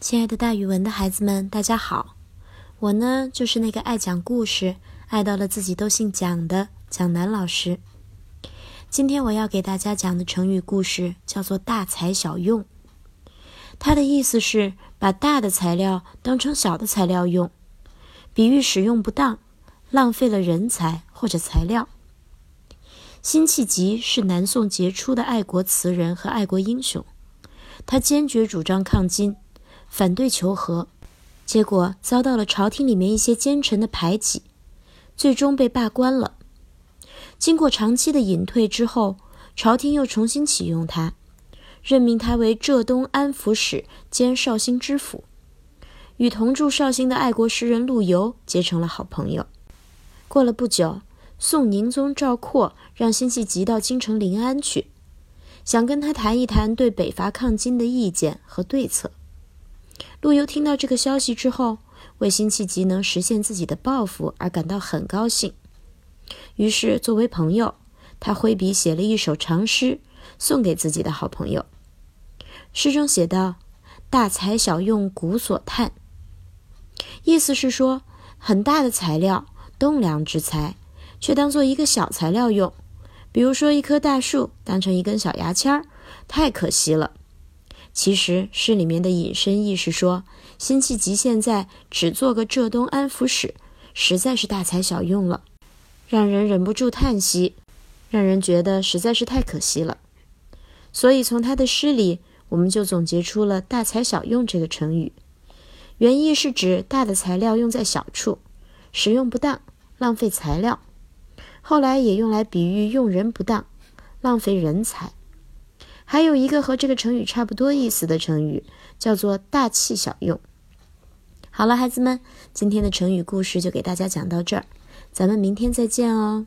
亲爱的，大语文的孩子们，大家好！我呢，就是那个爱讲故事、爱到了自己都姓蒋的蒋楠老师。今天我要给大家讲的成语故事叫做“大材小用”。它的意思是把大的材料当成小的材料用，比喻使用不当，浪费了人才或者材料。辛弃疾是南宋杰出的爱国词人和爱国英雄，他坚决主张抗金。反对求和，结果遭到了朝廷里面一些奸臣的排挤，最终被罢官了。经过长期的隐退之后，朝廷又重新启用他，任命他为浙东安抚使兼绍兴知府，与同住绍兴的爱国诗人陆游结成了好朋友。过了不久，宋宁宗赵括让辛弃疾到京城临安去，想跟他谈一谈对北伐抗金的意见和对策。陆游听到这个消息之后，为辛弃疾能实现自己的抱负而感到很高兴。于是，作为朋友，他挥笔写了一首长诗，送给自己的好朋友。诗中写道：“大材小用古所叹。”意思是说，很大的材料，栋梁之材，却当做一个小材料用，比如说一棵大树当成一根小牙签儿，太可惜了。其实诗里面的引申意是说，辛弃疾现在只做个浙东安抚使，实在是大材小用了，让人忍不住叹息，让人觉得实在是太可惜了。所以从他的诗里，我们就总结出了“大材小用”这个成语，原意是指大的材料用在小处，使用不当，浪费材料；后来也用来比喻用人不当，浪费人才。还有一个和这个成语差不多意思的成语，叫做“大器小用”。好了，孩子们，今天的成语故事就给大家讲到这儿，咱们明天再见哦。